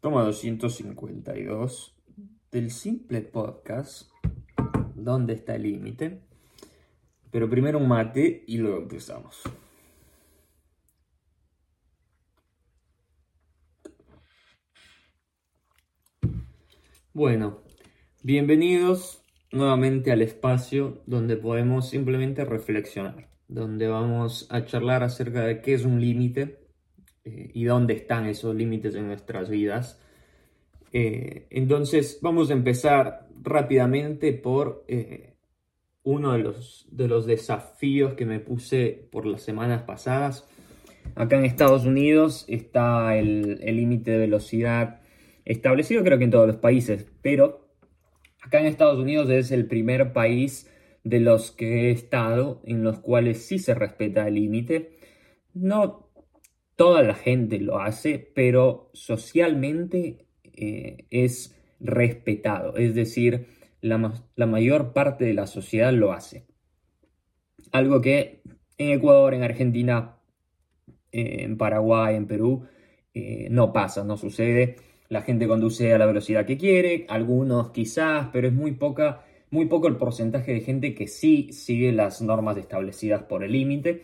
Toma 252 del simple podcast ¿Dónde está el límite? Pero primero un mate y luego empezamos. Bueno, bienvenidos nuevamente al espacio donde podemos simplemente reflexionar, donde vamos a charlar acerca de qué es un límite eh, y dónde están esos límites en nuestras vidas. Eh, entonces vamos a empezar rápidamente por eh, uno de los, de los desafíos que me puse por las semanas pasadas. Acá en Estados Unidos está el límite de velocidad establecido creo que en todos los países, pero acá en Estados Unidos es el primer país de los que he estado en los cuales sí se respeta el límite. No toda la gente lo hace, pero socialmente eh, es respetado, es decir, la, mayor parte de la sociedad lo hace. Algo que en Ecuador, en Argentina, eh, en Paraguay, en Perú, eh, no pasa, no sucede. La gente conduce a la velocidad que quiere, algunos quizás, pero es muy poca, muy poco el porcentaje de gente que sí sigue las normas establecidas por el límite.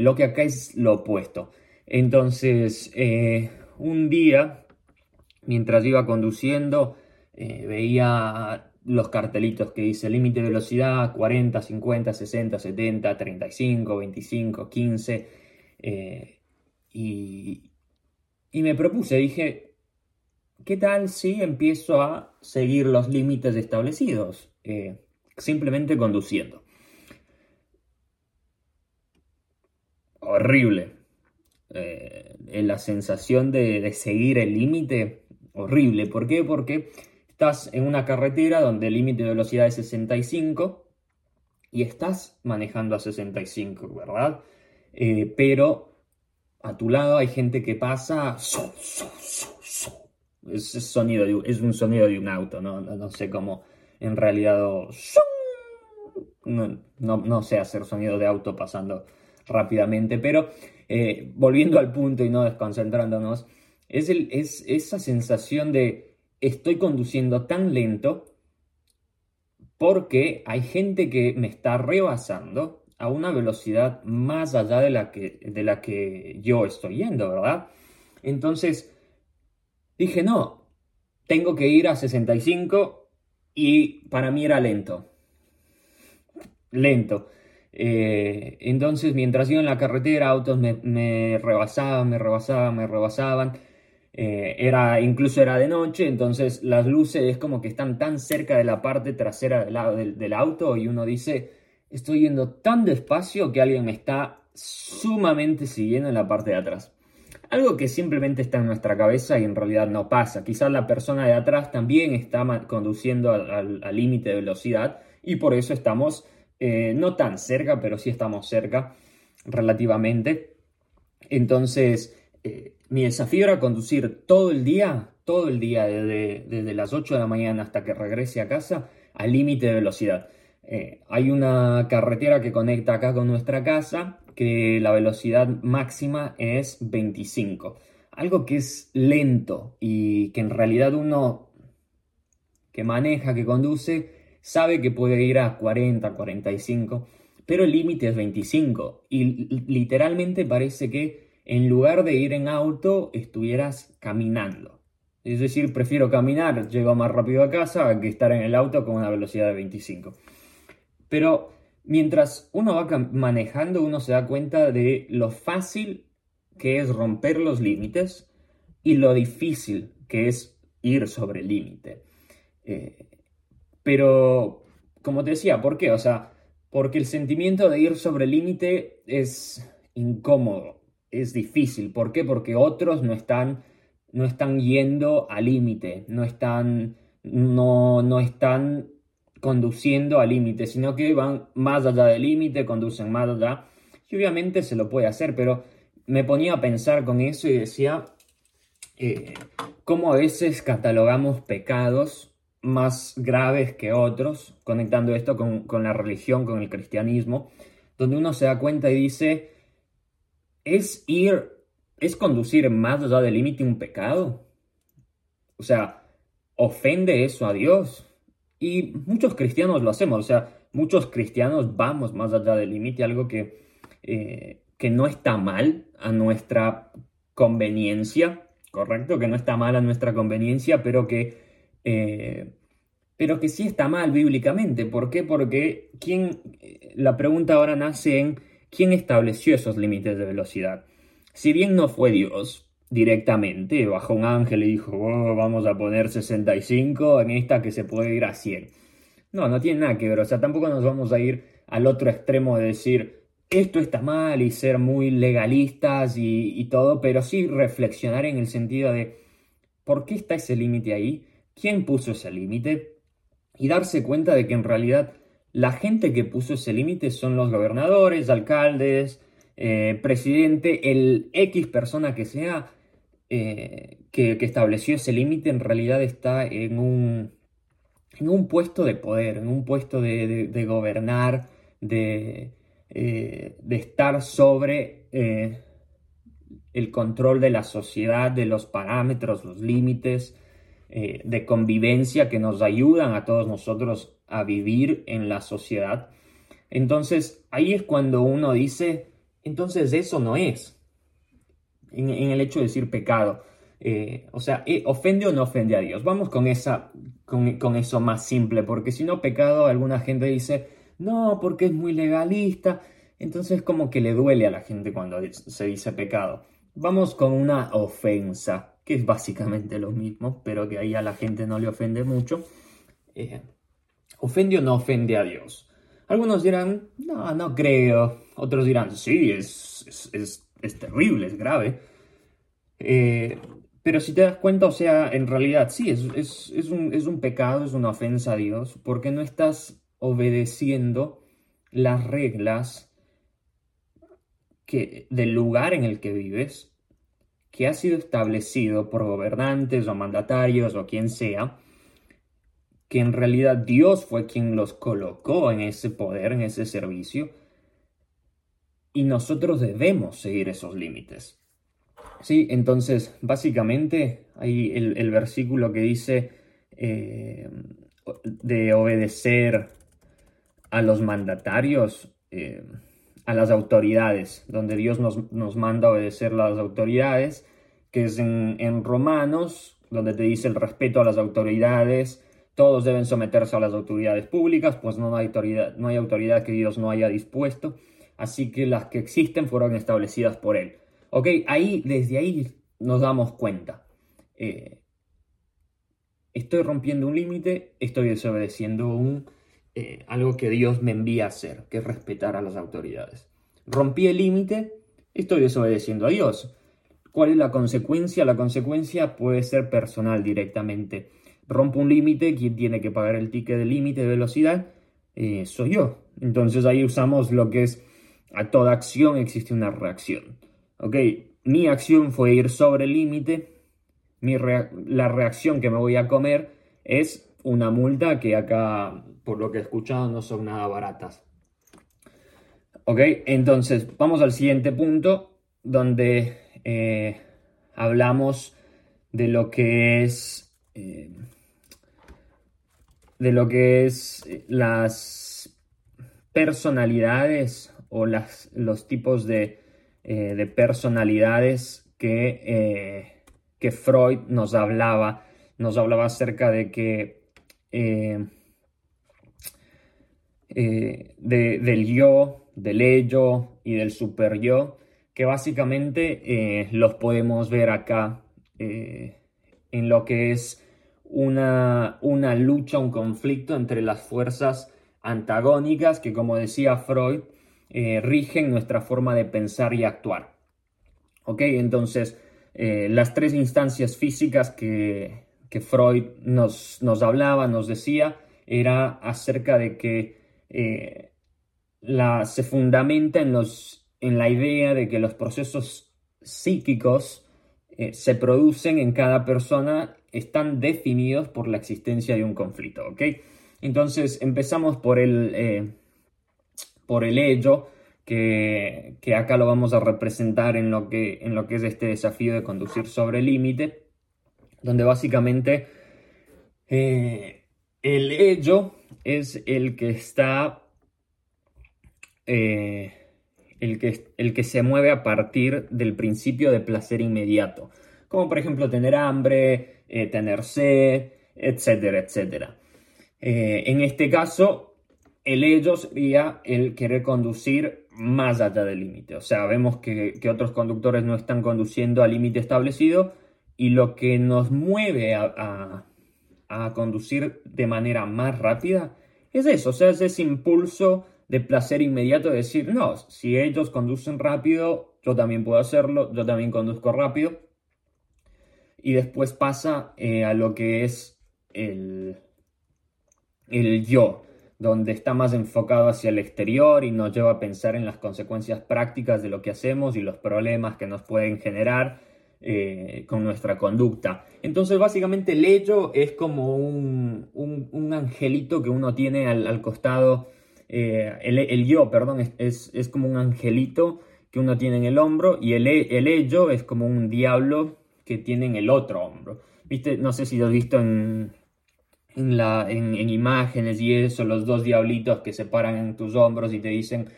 lo que acá es lo opuesto. Entonces, eh, un día, mientras iba conduciendo, eh, veía los cartelitos que dice límite de velocidad 40, 50, 60, 70, 35, 25, 15. y, y me propuse, dije, ¿qué tal si empiezo a seguir los límites establecidos? Eh, simplemente conduciendo. Horrible eh, la sensación de, seguir el límite horrible. ¿Por qué? Porque estás en una carretera donde el límite de velocidad es 65 y estás manejando a 65, ¿verdad? Eh, pero a tu lado hay gente que pasa... Es, sonido es un sonido de un auto, ¿no? No, sé cómo en realidad... No, no sé hacer sonido de auto pasando rápidamente, pero eh, volviendo al punto y no desconcentrándonos, es, es esa sensación de estoy conduciendo tan lento porque hay gente que me está rebasando a una velocidad más allá de la que, de la que yo estoy yendo, ¿verdad? Entonces dije, no, tengo que ir a 65 y para mí era lento. Lento. Eh, entonces, mientras iba en la carretera, autos me, rebasaban, me rebasaban, me rebasaban. Eh, era, incluso era de noche, entonces las luces es como que están tan cerca de la parte trasera del, del, auto y uno dice, estoy yendo tan despacio que alguien me está sumamente siguiendo en la parte de atrás. Algo que simplemente está en nuestra cabeza y en realidad no pasa. Quizás la persona de atrás también está conduciendo al límite de velocidad y por eso estamos eh, no tan cerca, pero sí estamos cerca relativamente. Entonces, eh, mi desafío era conducir todo el día, todo el día, desde, las 8 de la mañana hasta que regrese a casa, al límite de velocidad. Eh, hay una carretera que conecta acá con nuestra casa que la velocidad máxima es 25. Algo que es lento y que en realidad uno que maneja, que conduce, sabe que puede ir a 40, 45, pero el límite es 25 y literalmente parece que en lugar de ir en auto estuvieras caminando. Es decir, prefiero caminar, llego más rápido a casa que estar en el auto con una velocidad de 25. Pero mientras uno va manejando, uno se da cuenta de lo fácil que es romper los límites y lo difícil que es ir sobre el límite. Eh, pero, como te decía, ¿por qué? O sea, porque el sentimiento de ir sobre límite es incómodo, es difícil. ¿Por qué? Porque otros no están, no están yendo al límite, no están, no, no están conduciendo al límite, sino que van más allá del límite, conducen más allá. Y obviamente se lo puede hacer, pero me ponía a pensar con eso y decía eh, cómo a veces catalogamos pecados más graves que otros, conectando esto con, la religión, con el cristianismo, donde uno se da cuenta y dice, ¿es ir, es conducir más allá del límite un pecado? sea, ¿ofende eso a Dios? Y muchos cristianos lo hacemos, o sea, muchos cristianos vamos más allá del límite, algo que, eh, que no está mal a nuestra conveniencia, ¿correcto? Que no está mal a nuestra conveniencia, pero que, eh, pero que sí está mal bíblicamente. ¿Por qué? Porque ¿quién, la pregunta ahora nace en quién estableció esos límites de velocidad. Si bien no fue Dios directamente, bajó un ángel y dijo, oh, vamos a poner 65 en esta que se puede ir a 100. No, no tiene nada que ver, o sea, tampoco nos vamos a ir al otro extremo de decir, esto está mal y ser muy legalistas y, todo, pero sí reflexionar en el sentido de por qué está ese límite ahí, quién puso ese límite y darse cuenta de que en realidad la gente que puso ese límite son los gobernadores, alcaldes, eh, presidente, el X persona que sea eh, que, estableció ese límite en realidad está en un, en un puesto de poder, en un puesto de gobernar, de, eh, de estar sobre el control de la sociedad, de los parámetros, los límites eh, de convivencia que nos ayudan a todos nosotros a vivir en la sociedad. Entonces ahí es cuando uno dice, entonces eso no es, en, el hecho de decir pecado. o sea, ¿ofende o no ofende a Dios? Vamos con, esa, con, con eso más simple, porque si no, pecado, alguna gente dice, no, porque es muy legalista. Entonces como que le duele a la gente cuando se dice pecado. Vamos con una ofensa, que es básicamente lo mismo, pero que ahí a la gente no le ofende mucho. Eh, ¿Ofende o no ofende a Dios? Algunos dirán, no, no creo. Otros dirán, sí, es, es, terrible, es grave. Eh, pero si te das cuenta, o sea, en realidad sí, es, un, es un pecado, es una ofensa a Dios, porque no estás obedeciendo las reglas que, del lugar en el que vives, que ha sido establecido por gobernantes o mandatarios o quien sea, que en realidad Dios fue quien los colocó en ese poder, en ese servicio, y nosotros debemos seguir esos límites. Sí, entonces, básicamente, hay el, versículo que dice eh, de obedecer a los mandatarios, eh, a las autoridades, donde Dios nos, manda a obedecer las autoridades, que es en, Romanos, donde te dice el respeto a las autoridades, todos deben someterse a las autoridades públicas, pues no hay autoridad, no hay autoridad que Dios no haya dispuesto, así que las que existen fueron establecidas por Él. Ok, ahí, desde ahí nos damos cuenta. Eh, estoy rompiendo un límite, estoy desobedeciendo un eh, algo que Dios me envía a hacer, que es respetar a las autoridades. Rompí el límite, estoy desobedeciendo a Dios. ¿Cuál es la consecuencia? La consecuencia puede ser personal directamente. Rompo un límite, ¿quién tiene que pagar el ticket de límite de velocidad? Eh, soy yo. Entonces ahí usamos lo que es a toda acción existe una reacción. ¿Ok? Mi acción fue ir sobre el límite. la reacción que me voy a comer es una multa que acá por lo que he escuchado, no son nada baratas. Ok, entonces vamos al siguiente punto donde eh, hablamos de lo que es eh, de lo que es las personalidades o las, los tipos de, eh, de personalidades que, que, Freud nos hablaba. Nos hablaba acerca de que eh, del yo, del ello y del super yo, que básicamente eh, los podemos ver acá eh, en lo que es una, una lucha, un conflicto entre las fuerzas antagónicas que, como decía Freud, rigen nuestra forma de pensar y actuar. ¿Ok? Entonces, las tres instancias físicas que, que Freud nos, nos, hablaba, nos decía, era acerca de que eh, se fundamenta en, los, en la idea de que los procesos psíquicos eh, se producen en cada persona, están definidos por la existencia de un conflicto. Entonces empezamos por el, eh, por el ello, que, que, acá lo vamos a representar en lo, que, en lo que es este desafío de conducir sobre el límite. Donde básicamente eh, el ello es el que está, eh, el, que, el que se mueve a partir del principio de placer inmediato, como por ejemplo tener hambre, eh, tener sed, etcétera, etcétera. en este caso, el ello sería el querer conducir más allá del límite. O sea, vemos que, otros conductores no están conduciendo al límite establecido y lo que nos mueve a a conducir de manera más rápida, es eso, o sea, es ese impulso de placer inmediato de decir, no, si ellos conducen rápido, yo también puedo hacerlo, yo también conduzco rápido. Y después pasa eh, a lo que es el, el yo, donde está más enfocado hacia el exterior y nos lleva a pensar en las consecuencias prácticas de lo que hacemos y los problemas que nos pueden generar eh, con nuestra conducta. Entonces, básicamente, el hecho es como un, angelito que uno tiene al, costado. Eh, el, yo, perdón, es, como un angelito que uno tiene en el hombro y el, el ello es como un diablo que tiene en el otro hombro. ¿Viste? No sé si lo has visto en, en, la, en, imágenes y eso, los dos diablitos que se paran en tus hombros y te dicen,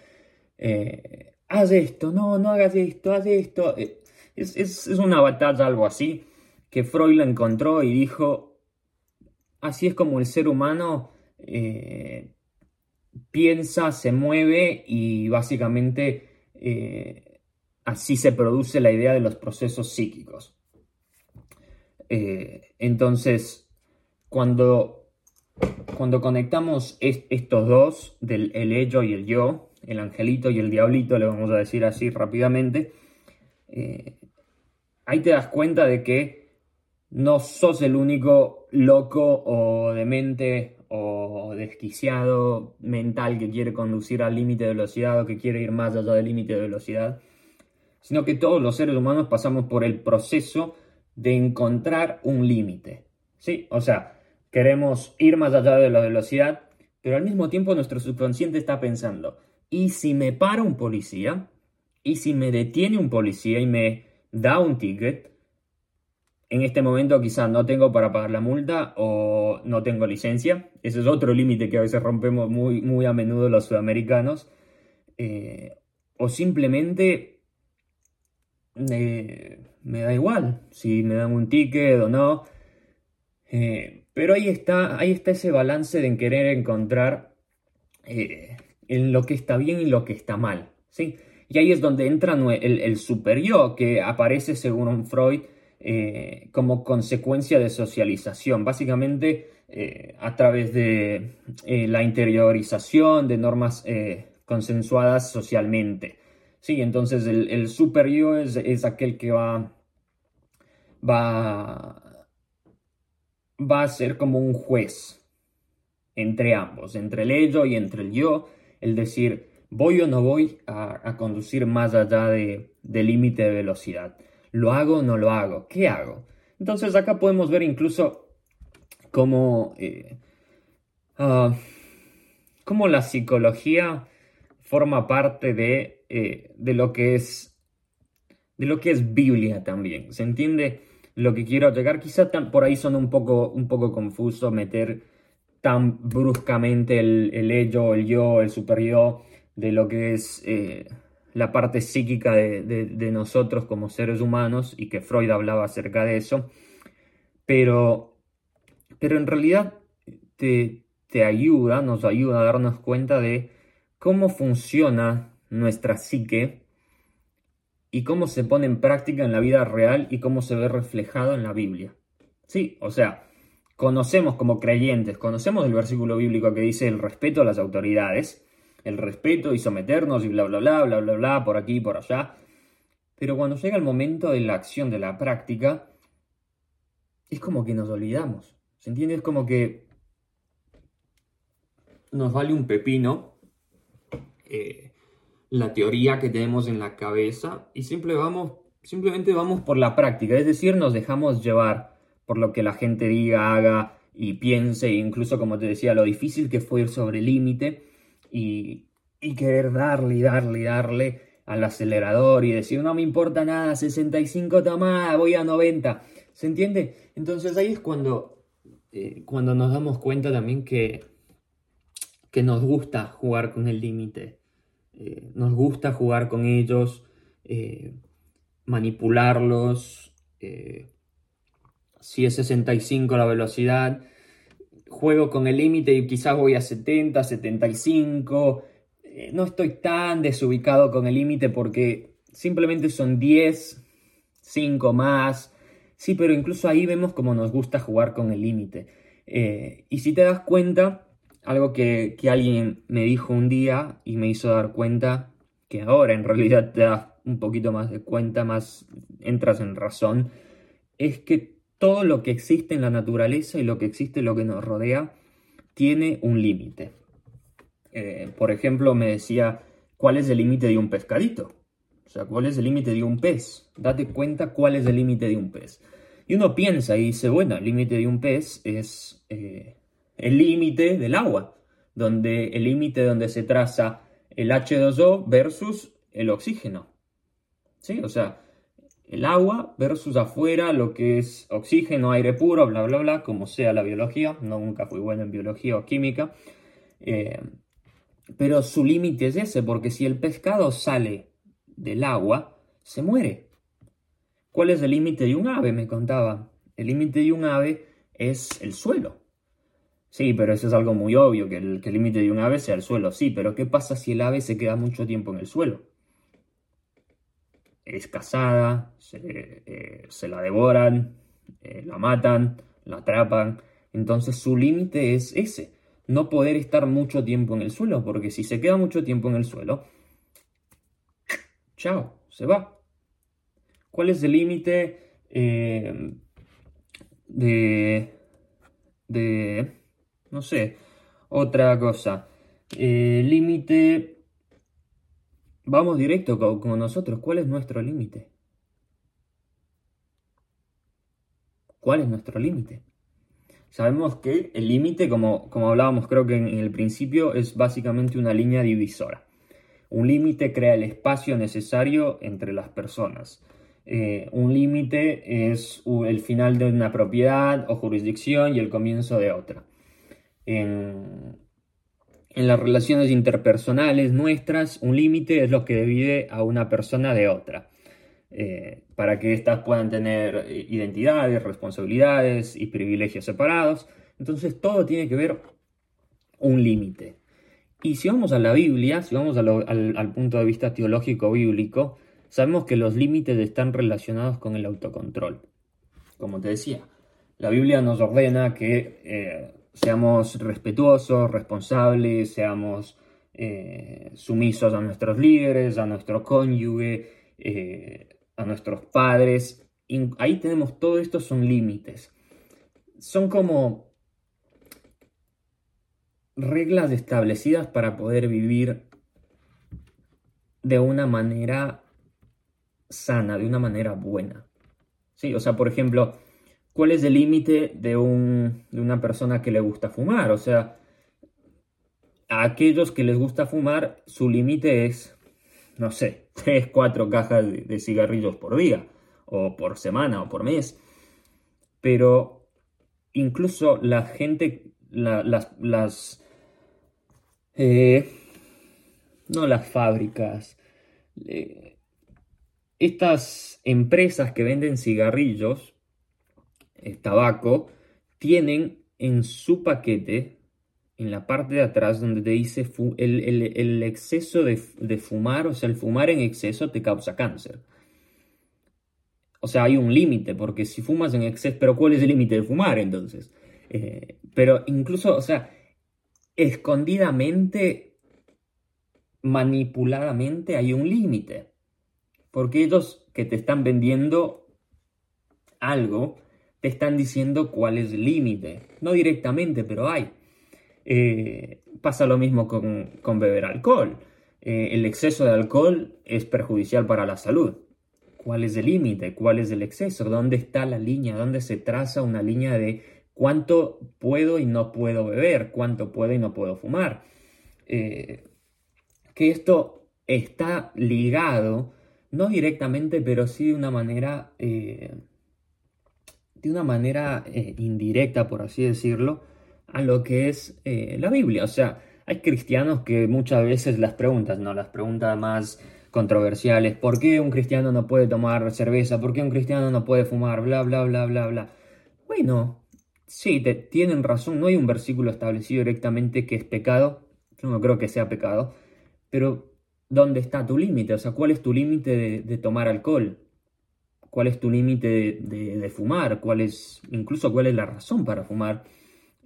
eh, haz esto, no, no hagas esto, haz esto. Es, una batalla, algo así, que Freud la encontró y dijo, así es como el ser humano eh, piensa, se mueve y básicamente eh, así se produce la idea de los procesos psíquicos. Eh, entonces, cuando, cuando conectamos estos dos, del el ello y el yo, el angelito y el diablito, le vamos a decir así rápidamente, ahí te das cuenta de que no sos el único loco o demente o desquiciado mental que quiere conducir al límite de velocidad o que quiere ir más allá del límite de velocidad, sino que todos los seres humanos pasamos por el proceso de encontrar un límite. ¿Sí? O sea, queremos ir más allá de la velocidad, pero al mismo tiempo nuestro subconsciente está pensando, ¿y si me para un policía? ¿Y si me detiene un policía y me da un ticket, en este momento quizás no tengo para pagar la multa o no tengo licencia. Ese es otro límite que a veces rompemos muy, muy a menudo los sudamericanos. Eh, o simplemente eh, me da igual si me dan un ticket o no. Eh, pero ahí está, ahí está ese balance de querer encontrar en lo que está bien y lo que está mal. ¿sí? Y ahí es donde entra el, el super yo, que aparece según Freud eh, como consecuencia de socialización, básicamente eh, a través de eh, la interiorización de normas consensuadas socialmente. Sí, entonces el, el super yo es, aquel que va, va, va a ser como un juez entre ambos, entre el ello y entre el yo, el decir, ¿Voy o no voy a, conducir más allá de, límite de velocidad? ¿Lo hago o no lo hago? ¿Qué hago? Entonces acá podemos ver incluso cómo, eh, ah, la psicología forma parte de, eh, de, lo que es, de lo que es Biblia también. ¿Se entiende lo que quiero llegar? Quizá por ahí son un poco, un poco confuso meter tan bruscamente el, el ello, el yo, el superior de lo que es eh, la parte psíquica de, nosotros como seres humanos y que Freud hablaba acerca de eso, pero, pero en realidad te, te ayuda, nos ayuda a darnos cuenta de cómo funciona nuestra psique y cómo se pone en práctica en la vida real y cómo se ve reflejado en la Biblia. Sí, o sea, conocemos como creyentes, conocemos el versículo bíblico que dice el respeto a las autoridades, el respeto y someternos y bla, bla, bla, bla, bla, bla, por aquí por allá. Pero cuando llega el momento de la acción, de la práctica, es como que nos olvidamos. ¿Se entiende? Es como que nos vale un pepino eh, la teoría que tenemos en la cabeza y vamos, simplemente vamos por la práctica. Es decir, nos dejamos llevar por lo que la gente diga, haga y piense, incluso como te decía, lo difícil que fue ir sobre el límite y, querer darle y darle y darle al acelerador y decir, no me importa nada, 65 tomás, voy a 90. ¿Se entiende? Entonces ahí es cuando, eh, cuando nos damos cuenta también que, que nos gusta jugar con el límite. Eh, nos gusta jugar con ellos, eh, manipularlos. si es 65 la velocidad, juego con el límite y quizás voy a 70, 75. no estoy tan desubicado con el límite porque simplemente son 10, 5 más. Sí, pero incluso ahí vemos cómo nos gusta jugar con el límite. Eh, y si te das cuenta, algo que, alguien me dijo un día y me hizo dar cuenta, que ahora en realidad te das un poquito más de cuenta, más entras en razón, es que todo lo que existe en la naturaleza y lo que existe, lo que nos rodea, tiene un límite. Eh, por ejemplo, me decía, ¿cuál es el límite de un pescadito? O sea, ¿cuál es el límite de un pez? Date cuenta cuál es el límite de un pez. Y uno piensa y dice, bueno, el límite de un pez es eh, el límite del agua, donde el límite donde se traza el H2O versus el oxígeno. ¿Sí? O sea, el agua versus afuera lo que es oxígeno, aire puro, bla, bla, bla, como sea la biología. No, nunca fui bueno en biología o química. Eh, pero su límite es ese, porque si el pescado sale del agua, se muere. ¿Cuál es el límite de un ave? Me contaba. El límite de un ave es el suelo. Sí, pero eso es algo muy obvio, que el límite de un ave sea el suelo. Sí, pero ¿qué pasa si el ave se queda mucho tiempo en el suelo? Es cazada, se, eh, la devoran, eh, la matan, la atrapan. Entonces su límite es ese, no poder estar mucho tiempo en el suelo, porque si se queda mucho tiempo en el suelo, chao, se va. ¿Cuál es el límite eh, de, de, no sé, otra cosa? Límite, vamos directo con, nosotros, ¿cuál es nuestro límite? ¿Cuál es nuestro límite? Sabemos que el límite, como, como hablábamos creo que en el principio, es básicamente una línea divisora. Un límite crea el espacio necesario entre las personas. Eh, un límite es el final de una propiedad o jurisdicción y el comienzo de otra. En, las relaciones interpersonales nuestras, un límite es lo que divide a una persona de otra. Eh, para que éstas puedan tener eh, identidades, responsabilidades y privilegios separados. Entonces todo tiene que ver un límite. Y si vamos a la Biblia, si vamos al, punto de vista teológico bíblico, sabemos que los límites están relacionados con el autocontrol. Como te decía, la Biblia nos ordena que eh, seamos respetuosos, responsables, seamos eh, sumisos a nuestros líderes, a nuestro cónyuge, eh, a nuestros padres. ahí tenemos todo esto, son límites. Son como reglas establecidas para poder vivir de una manera sana, de una manera buena. Sí, o sea, por ejemplo, ¿cuál es el límite de, un, de una persona que le gusta fumar? O sea, a aquellos que les gusta fumar, su límite es, no sé, 3, 4 cajas de, cigarrillos por día, o por semana, o por mes. Pero incluso la gente, las, las eh, no las fábricas. Eh, estas empresas que venden cigarrillos, eh, tabaco, tienen en su paquete, en la parte de atrás, donde te dice el, exceso de, fumar, o sea, el fumar en exceso te causa cáncer. O sea, hay un límite, porque si fumas en exceso, pero ¿cuál es el límite de fumar entonces? pero incluso, o sea, escondidamente, manipuladamente, hay un límite. Porque ellos que te están vendiendo algo, te están diciendo cuál es el límite. No directamente, pero hay. Eh, pasa lo mismo con, beber alcohol. Eh, el exceso de alcohol es perjudicial para la salud. ¿Cuál es el límite? ¿Cuál es el exceso? ¿Dónde está la línea? ¿Dónde se traza una línea de cuánto puedo y no puedo beber, cuánto puedo y no puedo fumar. Eh, que esto está ligado, no directamente, pero sí de una manera de una manera eh, indirecta, por así decirlo, a lo que es eh, la Biblia. O sea, hay cristianos que muchas veces las preguntas, ¿no? Las preguntas más controversiales, ¿por qué un cristiano no puede tomar cerveza? ¿Por qué un cristiano no puede fumar? Bla, bla, bla, bla, bla. Bueno, sí, te, tienen razón, no hay un versículo establecido directamente que es pecado, yo no creo que sea pecado, pero ¿dónde está tu límite? O sea, ¿cuál es tu límite de, tomar alcohol? ¿Cuál es tu límite de, fumar? ¿Cuál es, incluso cuál es la razón para fumar?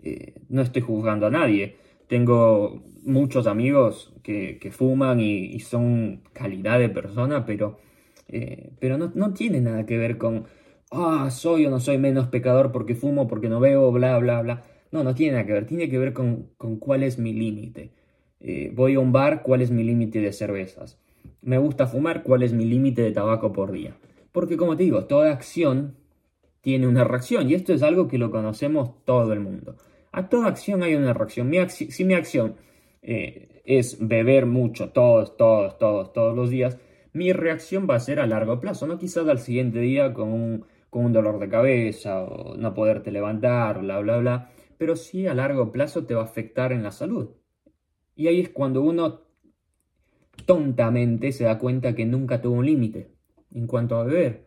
Eh, no estoy juzgando a nadie. Tengo muchos amigos que, fuman y, son calidad de persona, pero, eh, pero no, no, tiene nada que ver con, ah, soy o no soy menos pecador porque fumo, porque no veo, bla, bla, bla. No, no tiene nada que ver. Tiene que ver con, con cuál es mi límite. Eh, voy a un bar, ¿cuál es mi límite de cervezas? Me gusta fumar, ¿cuál es mi límite de tabaco por día? Porque como te digo, toda acción tiene una reacción y esto es algo que lo conocemos todo el mundo. A toda acción hay una reacción. si mi acción eh, es beber mucho todos, todos, todos, todos los días, mi reacción va a ser a largo plazo, no quizás al siguiente día con un, con un dolor de cabeza o no poderte levantar, bla, bla, bla, pero sí a largo plazo te va a afectar en la salud. Y ahí es cuando uno tontamente se da cuenta que nunca tuvo un límite en cuanto a beber.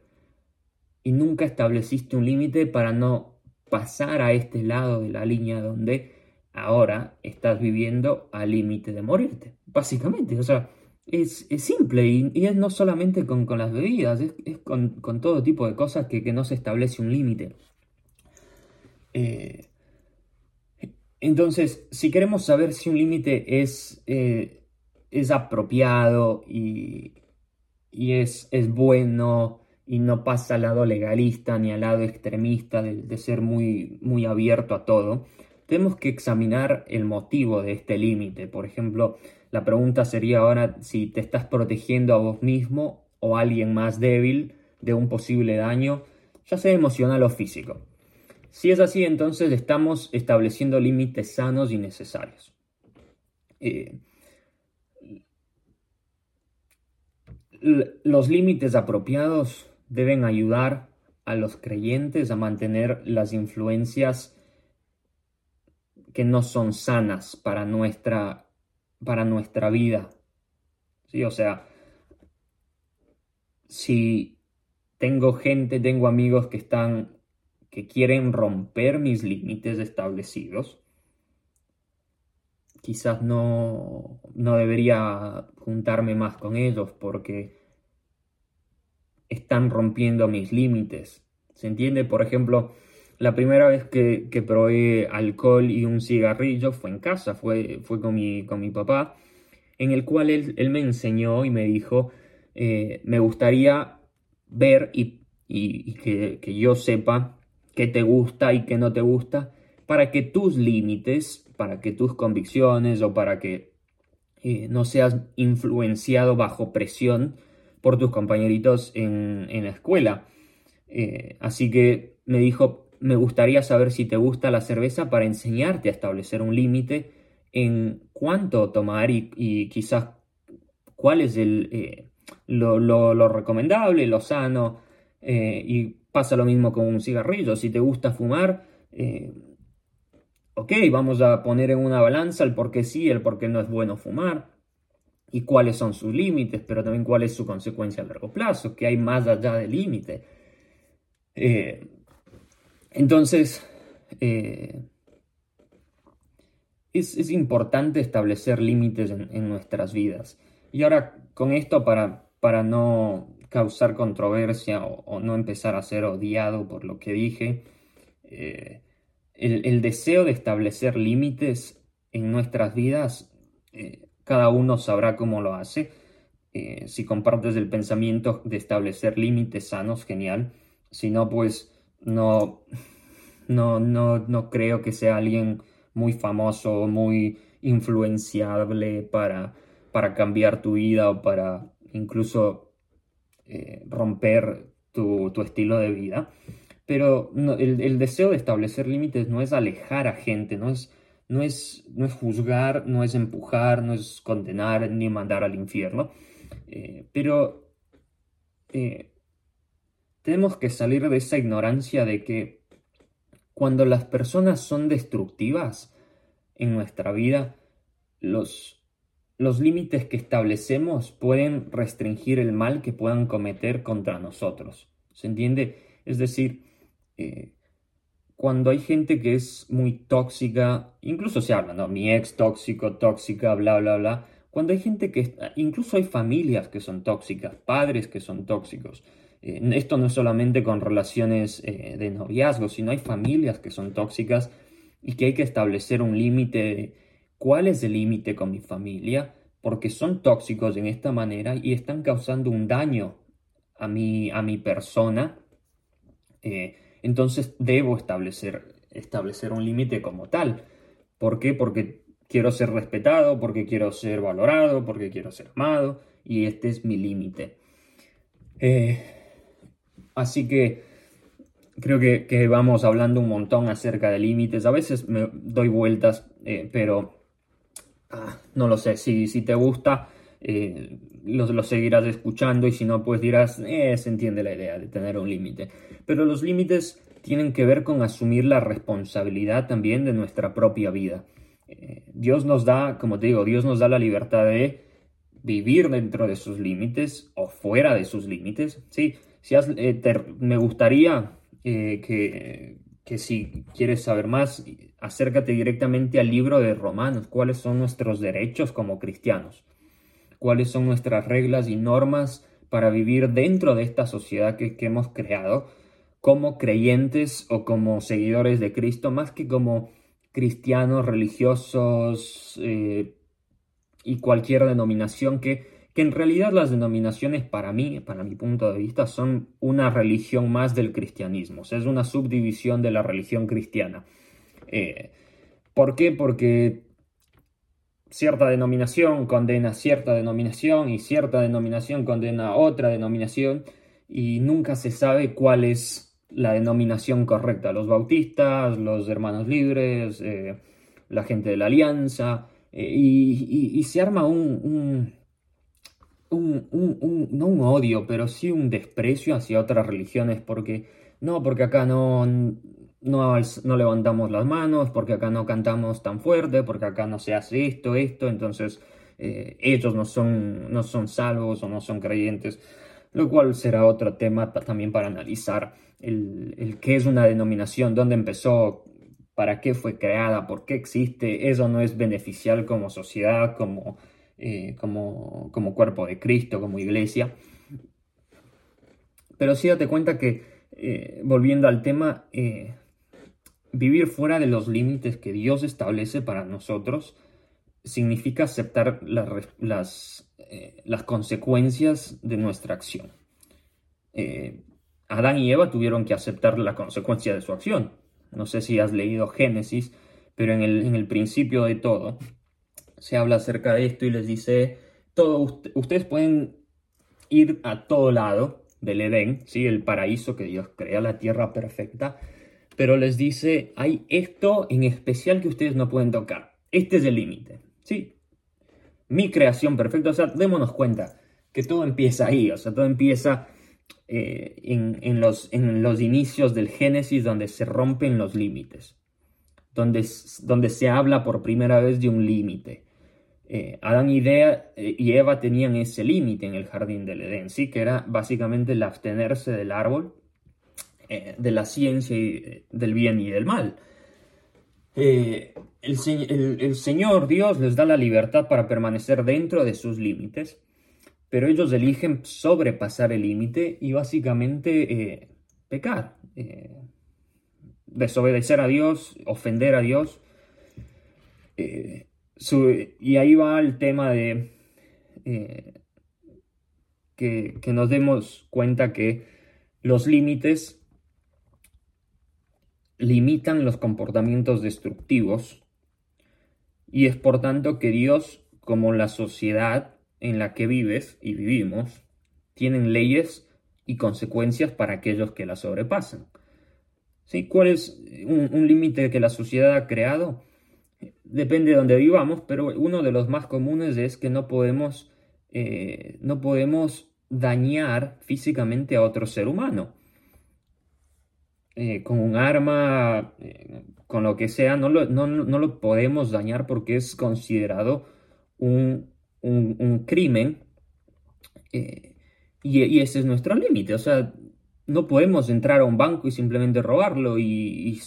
Y nunca estableciste un límite para no pasar a este lado de la línea donde ahora estás viviendo al límite de morirte. Básicamente, o sea, es, simple y, es no solamente con, las bebidas, es, con, todo tipo de cosas que, no se establece un límite. Eh, entonces, si queremos saber si un límite es, eh, es apropiado y, es, es, bueno y no pasa al lado legalista ni al lado extremista de, ser muy, muy abierto a todo, tenemos que examinar el motivo de este límite. Por ejemplo, la pregunta sería ahora si te estás protegiendo a vos mismo o a alguien más débil de un posible daño, ya sea emocional o físico. Si es así, entonces estamos estableciendo límites sanos y necesarios. Eh, los límites apropiados deben ayudar a los creyentes a mantener las influencias que no son sanas para nuestra, para nuestra vida. ¿Sí? O sea, si tengo gente, tengo amigos que están que quieren romper mis límites establecidos, quizás no, no debería juntarme más con ellos porque están rompiendo mis límites. ¿Se entiende? Por ejemplo, la primera vez que, probé alcohol y un cigarrillo fue en casa, fue, fue con, mi, con mi papá, en el cual él, me enseñó y me dijo, eh, me gustaría ver y, que, que yo sepa qué te gusta y qué no te gusta, para que tus límites, para que tus convicciones o para que eh, no seas influenciado bajo presión por tus compañeritos en, la escuela. Eh, así que me dijo, me gustaría saber si te gusta la cerveza para enseñarte a establecer un límite en cuánto tomar y, quizás cuál es el, eh, lo, lo, recomendable, lo sano y Pasa lo mismo con un cigarrillo. Si te gusta fumar, ok, vamos a poner en una balanza el por qué sí, el por qué no es bueno fumar y cuáles son sus límites, pero también cuál es su consecuencia a largo plazo, que hay más allá del límite. Eh, entonces, eh, es, importante establecer límites en, nuestras vidas. Y ahora, con esto, para, para no causar controversia o, no empezar a ser odiado por lo que dije. Eh, el, deseo de establecer límites en nuestras vidas, eh, cada uno sabrá cómo lo hace. Eh, si compartes el pensamiento de establecer límites sanos, genial. Si no, pues no, no, no, no creo que sea alguien muy famoso, muy influenciable para, para cambiar tu vida o para incluso eh, romper tu, estilo de vida. Pero el, deseo de establecer límites no es alejar a gente, no es, no, es, no es juzgar, no es empujar, no es condenar ni mandar al infierno. Eh, pero eh, tenemos que salir de esa ignorancia de que cuando las personas son destructivas en nuestra vida, los, los límites que establecemos pueden restringir el mal que puedan cometer contra nosotros. ¿Se entiende? Es decir, eh, cuando hay gente que es muy tóxica, incluso se habla, ¿no? Mi ex tóxico, tóxica, bla, bla, bla. Cuando hay gente que, incluso hay familias que son tóxicas, padres que son tóxicos. Eh, esto no es solamente con relaciones eh, de noviazgo, sino hay familias que son tóxicas y que hay que establecer un límite. ¿Cuál es el límite con mi familia? Porque son tóxicos en esta manera y están causando un daño a mi, a mi persona. Entonces debo establecer, establecer un límite como tal. ¿Por qué? Porque quiero ser respetado, porque quiero ser valorado, porque quiero ser amado y este es mi límite. Eh, así que creo que, vamos hablando un montón acerca de límites. A veces me doy vueltas, eh, pero ah, no lo sé. Si, si te gusta, eh, lo, seguirás escuchando y si no, pues dirás, eh, se entiende la idea de tener un límite. Pero los límites tienen que ver con asumir la responsabilidad también de nuestra propia vida. Eh, Dios nos da, como te digo, Dios nos da la libertad de vivir dentro de sus límites o fuera de sus límites. Sí, si eh, me gustaría que, que si quieres saber más, acércate directamente al libro de Romanos, cuáles son nuestros derechos como cristianos cuáles son nuestras reglas y normas para vivir dentro de esta sociedad que, hemos creado como creyentes o como seguidores de Cristo, más que como cristianos, religiosos eh, y cualquier denominación que, que en realidad las denominaciones para mí, para mi punto de vista, son una religión más del cristianismo, es una subdivisión de la religión cristiana. Eh, ¿Por qué? Porque cierta denominación condena cierta denominación y cierta denominación condena otra denominación y nunca se sabe cuál es la denominación correcta. Los bautistas, los hermanos libres, eh, la gente de la alianza eh, y, se arma un, un, un, no un odio, pero sí un desprecio hacia otras religiones porque no, porque acá no, no, levantamos las manos, porque acá no cantamos tan fuerte, porque acá no se hace esto, esto, entonces eh, ellos no son, no son salvos o no son creyentes, lo cual será otro tema también para analizar el, el qué es una denominación, dónde empezó, para qué fue creada, por qué existe, eso no es beneficial como sociedad, como, eh, como, cuerpo de Cristo, como iglesia. Pero sí date cuenta que, eh, volviendo al tema, Vivir fuera de los límites que Dios establece para nosotros significa aceptar las, eh, las, consecuencias de nuestra acción. Adán y Eva tuvieron que aceptar la consecuencia de su acción. No sé si has leído Génesis, pero en el, en el principio de todo se habla acerca de esto y les dice, todo, ustedes pueden ir a todo lado del Edén, ¿sí? el paraíso que Dios crea, la tierra perfecta, pero les dice, hay esto en especial que ustedes no pueden tocar. Este es el límite, ¿sí? Mi creación perfecta, o sea, démonos cuenta que todo empieza ahí, o sea, todo empieza eh, en, los, en los inicios del Génesis donde se rompen los límites, donde, donde se habla por primera vez de un límite. Eh, Adán y, eh, y Eva tenían ese límite en el jardín del Edén, ¿sí? que era básicamente el abstenerse del árbol de la ciencia del bien y del mal. Eh, el, Señor Dios les da la libertad para permanecer dentro de sus límites, pero ellos eligen sobrepasar el límite y básicamente eh, pecar, desobedecer a Dios, ofender a Dios. y ahí va el tema de que nos demos cuenta que los límites limitan los comportamientos destructivos y es por tanto que Dios, como la sociedad en la que vives y vivimos, tienen leyes y consecuencias para aquellos que la sobrepasan. ¿Sí? ¿Cuál es un, límite que la sociedad ha creado? Depende de donde vivamos, pero uno de los más comunes es que no podemos, eh, no podemos dañar físicamente a otro ser humano. eh, con un arma, eh, con lo que sea, no lo, no, lo, podemos dañar porque es considerado un, crimen y, y, ese es nuestro límite. O sea, no podemos entrar a un banco y simplemente robarlo y,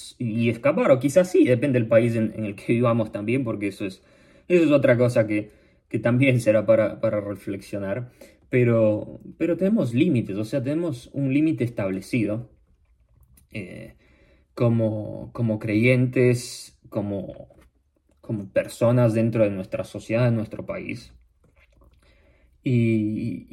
escapar, o quizás sí, depende del país en, el que vivamos también, porque eso es, eso es otra cosa que, también será para, reflexionar. Pero, pero tenemos límites, o sea, tenemos un límite establecido eh, como, como creyentes, como, como personas dentro de nuestra sociedad, de nuestro país. Y,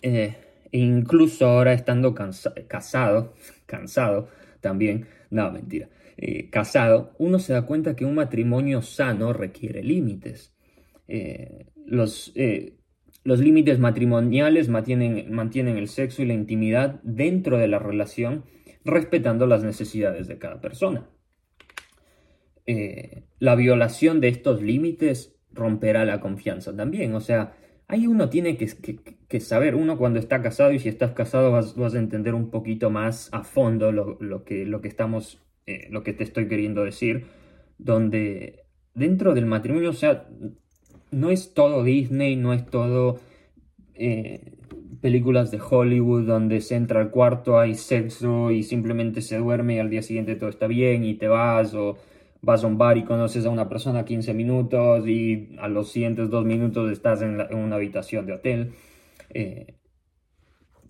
eh, incluso ahora estando casado, cansado también, no, mentira, eh, casado, uno se da cuenta que un matrimonio sano requiere límites. Eh, los, los límites matrimoniales mantienen, mantienen el sexo y la intimidad dentro de la relación, respetando las necesidades de cada persona. la violación de estos límites romperá la confianza también, o sea, Ahí uno tiene que, saber, uno cuando está casado y si estás casado vas, a entender un poquito más a fondo lo, que, lo que estamos, eh, lo que te estoy queriendo decir, donde dentro del matrimonio, o sea, no es todo Disney, no es todo eh, películas de Hollywood donde se entra al cuarto, hay sexo y simplemente se duerme y al día siguiente todo está bien y te vas o vas a un bar y conoces a una persona 15 minutos y a los siguientes dos minutos estás en, una habitación de hotel. Eh,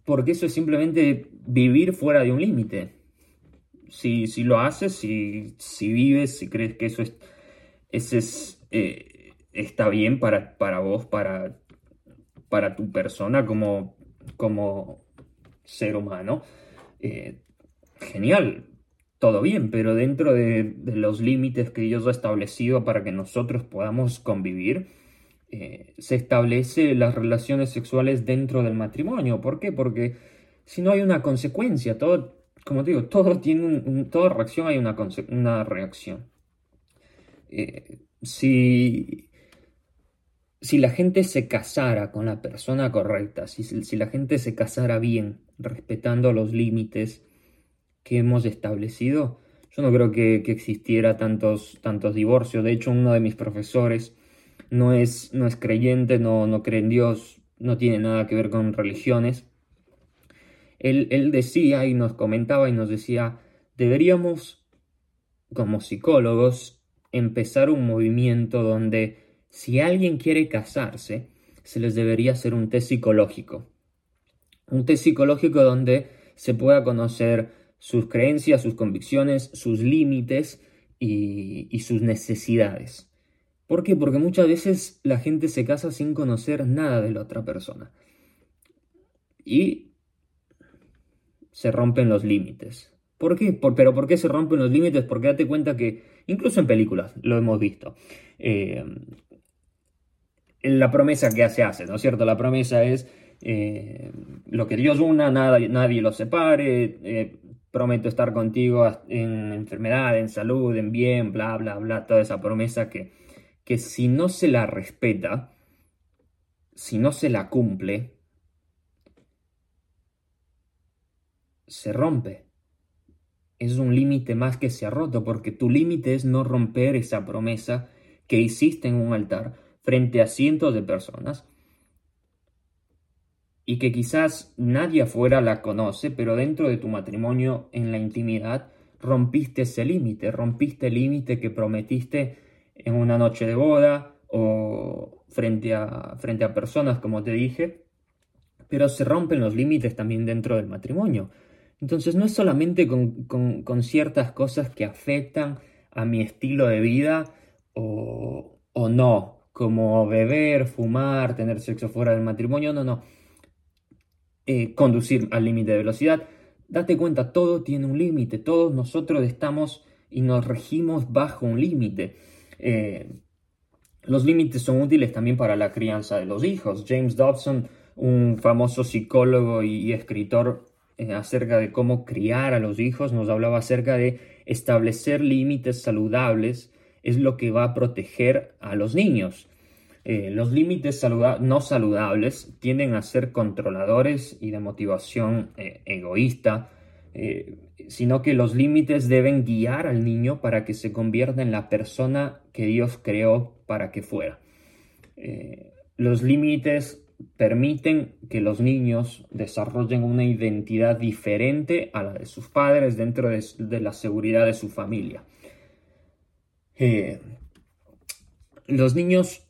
porque eso es simplemente vivir fuera de un límite. Si, si, lo haces, si, si, vives, si crees que eso es, ese es, eh, está bien para, para vos, para, para tu persona como, como ser humano, eh, genial todo bien, pero dentro de, los límites que Dios ha establecido para que nosotros podamos convivir, eh, se establece las relaciones sexuales dentro del matrimonio. ¿Por qué? Porque si no hay una consecuencia, todo, como digo, todo tiene un, toda reacción hay una, una reacción. Eh, si, si la gente se casara con la persona correcta, si, si la gente se casara bien, respetando los límites, que hemos establecido, yo no creo que, existiera tantos, tantos divorcios. De hecho, uno de mis profesores no es, no es creyente, no, no cree en Dios, no tiene nada que ver con religiones. Él, él decía y nos comentaba y nos decía, deberíamos, como psicólogos, empezar un movimiento donde si alguien quiere casarse, se les debería hacer un test psicológico. Un test psicológico donde se pueda conocer sus creencias, sus convicciones, sus límites y, sus necesidades. ¿Por qué? Porque muchas veces la gente se casa sin conocer nada de la otra persona. Y se rompen los límites. ¿Por qué? pero ¿por qué se rompen los límites? Porque date cuenta que, incluso en películas, lo hemos visto. Eh, la promesa que hace hace, ¿no es cierto? La promesa es eh, lo que Dios una, nada, nadie lo separe, eh, prometo estar contigo en enfermedad, en salud, en bien, bla, bla, bla, toda esa promesa que, que si no se la respeta, si no se la cumple, se rompe. Es un límite más que se ha roto, porque tu límite es no romper esa promesa que hiciste en un altar frente a cientos de personas y que quizás nadie afuera la conoce, pero dentro de tu matrimonio, en la intimidad, rompiste ese límite, rompiste el límite que prometiste en una noche de boda o frente a, frente a personas, como te dije, pero se rompen los límites también dentro del matrimonio. Entonces no es solamente con, con, ciertas cosas que afectan a mi estilo de vida o, o no, como beber, fumar, tener sexo fuera del matrimonio, no, no eh, conducir al límite de velocidad. Date cuenta, todo tiene un límite, todos nosotros estamos y nos regimos bajo un límite. Eh, los límites son útiles también para la crianza de los hijos. James Dobson, un famoso psicólogo y, escritor eh, acerca de cómo criar a los hijos, nos hablaba acerca de establecer límites saludables es lo que va a proteger a los niños. Eh, los límites no saludables tienden a ser controladores y de motivación eh, egoísta. eh, sino que los límites deben guiar al niño para que se convierta en la persona que Dios creó para que fuera. Los límites permiten que los niños desarrollen una identidad diferente a la de sus padres dentro de, la seguridad de su familia. Los niños,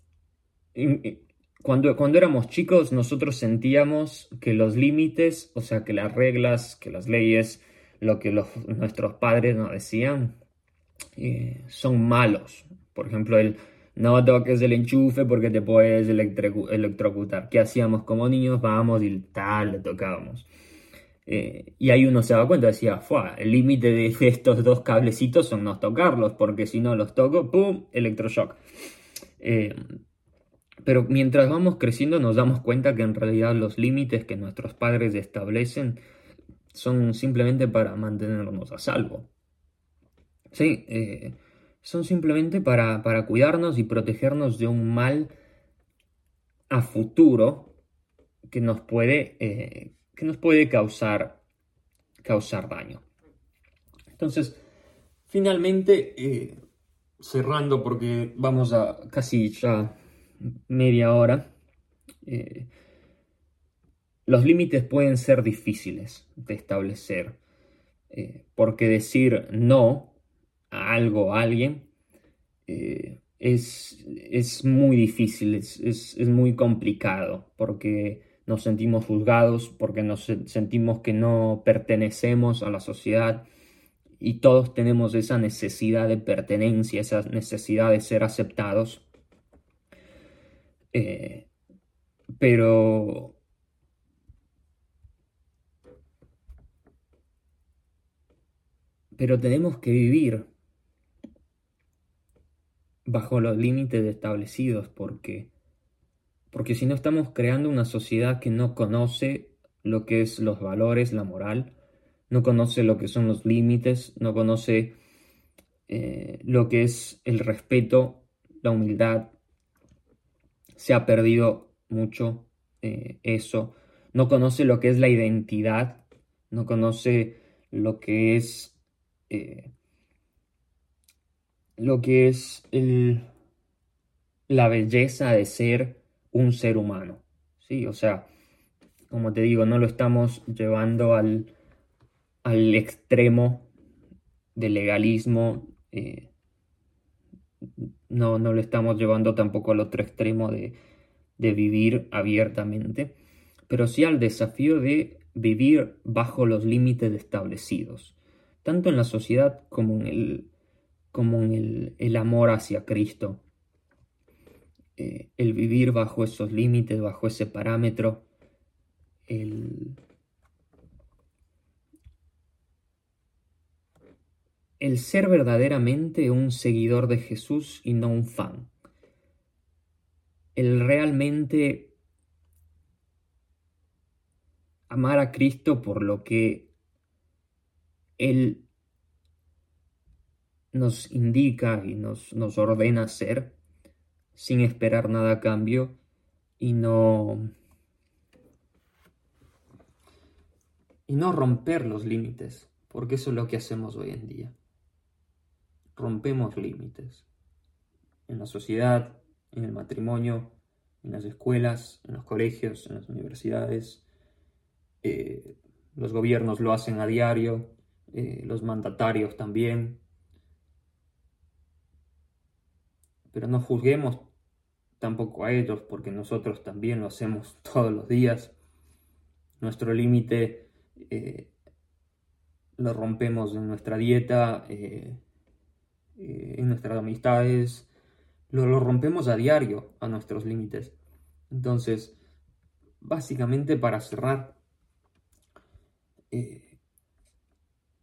cuando, cuando éramos chicos, nosotros sentíamos que los límites, o sea, que las reglas, que las leyes, lo que nuestros padres nos decían, eh, son malos. Por ejemplo, el no toques el enchufe porque te puedes electrocutar. ¿Qué hacíamos como niños? Vamos y tal, le tocábamos. Eh, y ahí uno se daba cuenta, decía, el límite de estos dos cablecitos son no tocarlos, porque si no los toco, ¡pum! electroshock. Eh, pero mientras vamos creciendo nos damos cuenta que en realidad los límites que nuestros padres establecen son simplemente para mantenernos a salvo. Sí, eh, son simplemente para, cuidarnos y protegernos de un mal a futuro que nos puede, eh, que nos puede causar, causar daño. Entonces, finalmente, eh, cerrando porque vamos a casi ya media hora, eh, los límites pueden ser difíciles de establecer, porque decir no a algo, a alguien, eh, es, es, muy difícil, es, es, muy complicado, porque nos sentimos juzgados, porque nos sentimos que no pertenecemos a la sociedad y todos tenemos esa necesidad de pertenencia, esa necesidad de ser aceptados. Eh, pero pero tenemos que vivir bajo los límites establecidos, porque, porque si no estamos creando una sociedad que no conoce lo que es los valores, la moral, no conoce lo que son los límites, no conoce eh, lo que es el respeto, la humildad. Se ha perdido mucho eh, eso. No conoce lo que es la identidad, no conoce lo que es eh, lo que es la belleza de ser un ser humano. ¿sí? O sea, como te digo, no lo estamos llevando al, al extremo del legalismo. Eh, no, no lo estamos llevando tampoco al otro extremo de, de vivir abiertamente, pero sí al desafío de vivir bajo los límites establecidos, tanto en la sociedad como en el, como en el, amor hacia Cristo. Eh, el vivir bajo esos límites, bajo ese parámetro, el, el ser verdaderamente un seguidor de Jesús y no un fan. El realmente amar a Cristo por lo que Él nos indica y nos, nos ordena hacer sin esperar nada a cambio y no y no romper los límites, porque eso es lo que hacemos hoy en día. Rompemos límites en la sociedad, en el matrimonio, en las escuelas, en los colegios, en las universidades. Eh, los gobiernos lo hacen a diario, eh, los mandatarios también. pero no juzguemos tampoco a ellos porque nosotros también lo hacemos todos los días. Nuestro límite eh, lo rompemos en nuestra dieta, eh, en nuestras amistades, lo, rompemos a diario a nuestros límites. Entonces, básicamente para cerrar,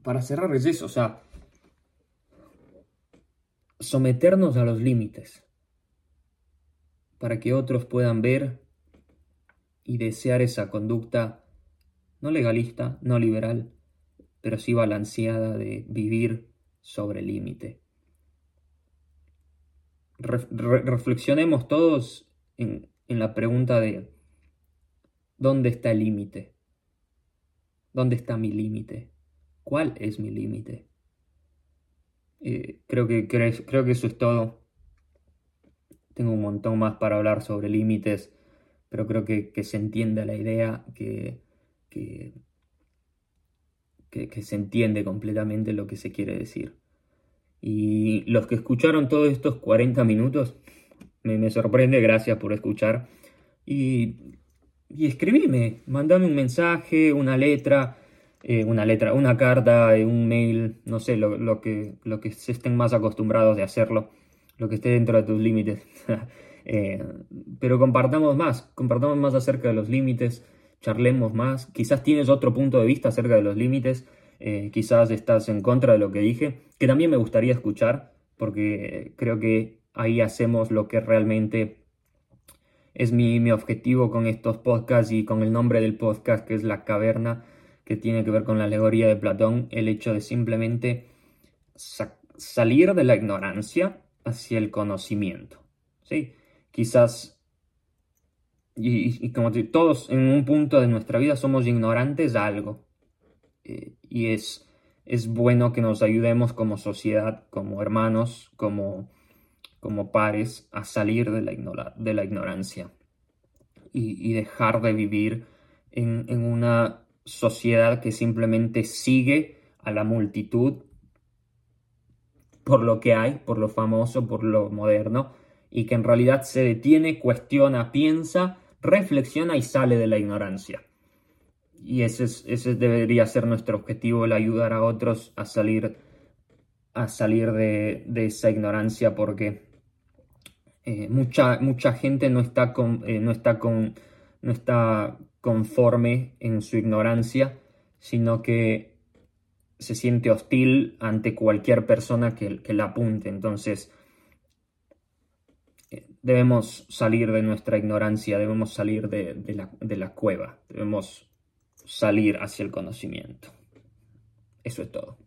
para cerrar es eso, o sea, someternos a los límites para que otros puedan ver y desear esa conducta no legalista, no liberal, pero sí balanceada de vivir sobre límite. Reflexionemos todos en, en la pregunta de ¿dónde está el límite? ¿Dónde está mi límite? ¿Cuál es mi límite? Eh, creo, que, creo que eso es todo. Tengo un montón más para hablar sobre límites, pero creo que, se entiende la idea, que, que, se entiende completamente lo que se quiere decir. Y los que escucharon todos estos 40 minutos, me, sorprende, gracias por escuchar. Y y mandame un mensaje, una letra, eh, una letra, una carta, eh, un mail, no sé, lo, que, lo que se estén más acostumbrados de hacerlo, lo que esté dentro de tus límites. Eh, pero compartamos más, compartamos más acerca de los límites, charlemos más, quizás tienes otro punto de vista acerca de los límites, quizás estás en contra de lo que dije, que también me gustaría escuchar, porque creo que ahí hacemos lo que realmente es mi, objetivo con estos podcasts y con el nombre del podcast que es La Caverna, que tiene que ver con la alegoría de Platón, el hecho de simplemente salir de la ignorancia hacia el conocimiento. ¿sí? Quizás, y, como todos en un punto de nuestra vida somos ignorantes de algo, eh, y es, es bueno que nos ayudemos como sociedad, como hermanos, como como pares a salir de la, de la ignorancia y, dejar de vivir en, en una sociedad que simplemente sigue a la multitud por lo que hay, por lo famoso, por lo moderno, y que en realidad se detiene, cuestiona, piensa, reflexiona y sale de la ignorancia. Y ese, ese debería ser nuestro objetivo, el ayudar a otros a salir, a salir de, de esa ignorancia, porque eh, mucha, mucha gente no está, con, eh, no, está con, no está conforme en su ignorancia, sino que se siente hostil ante cualquier persona que, la apunte. Entonces, eh, debemos salir de nuestra ignorancia, debemos salir de, la, de la cueva, debemos salir hacia el conocimiento. Eso es todo.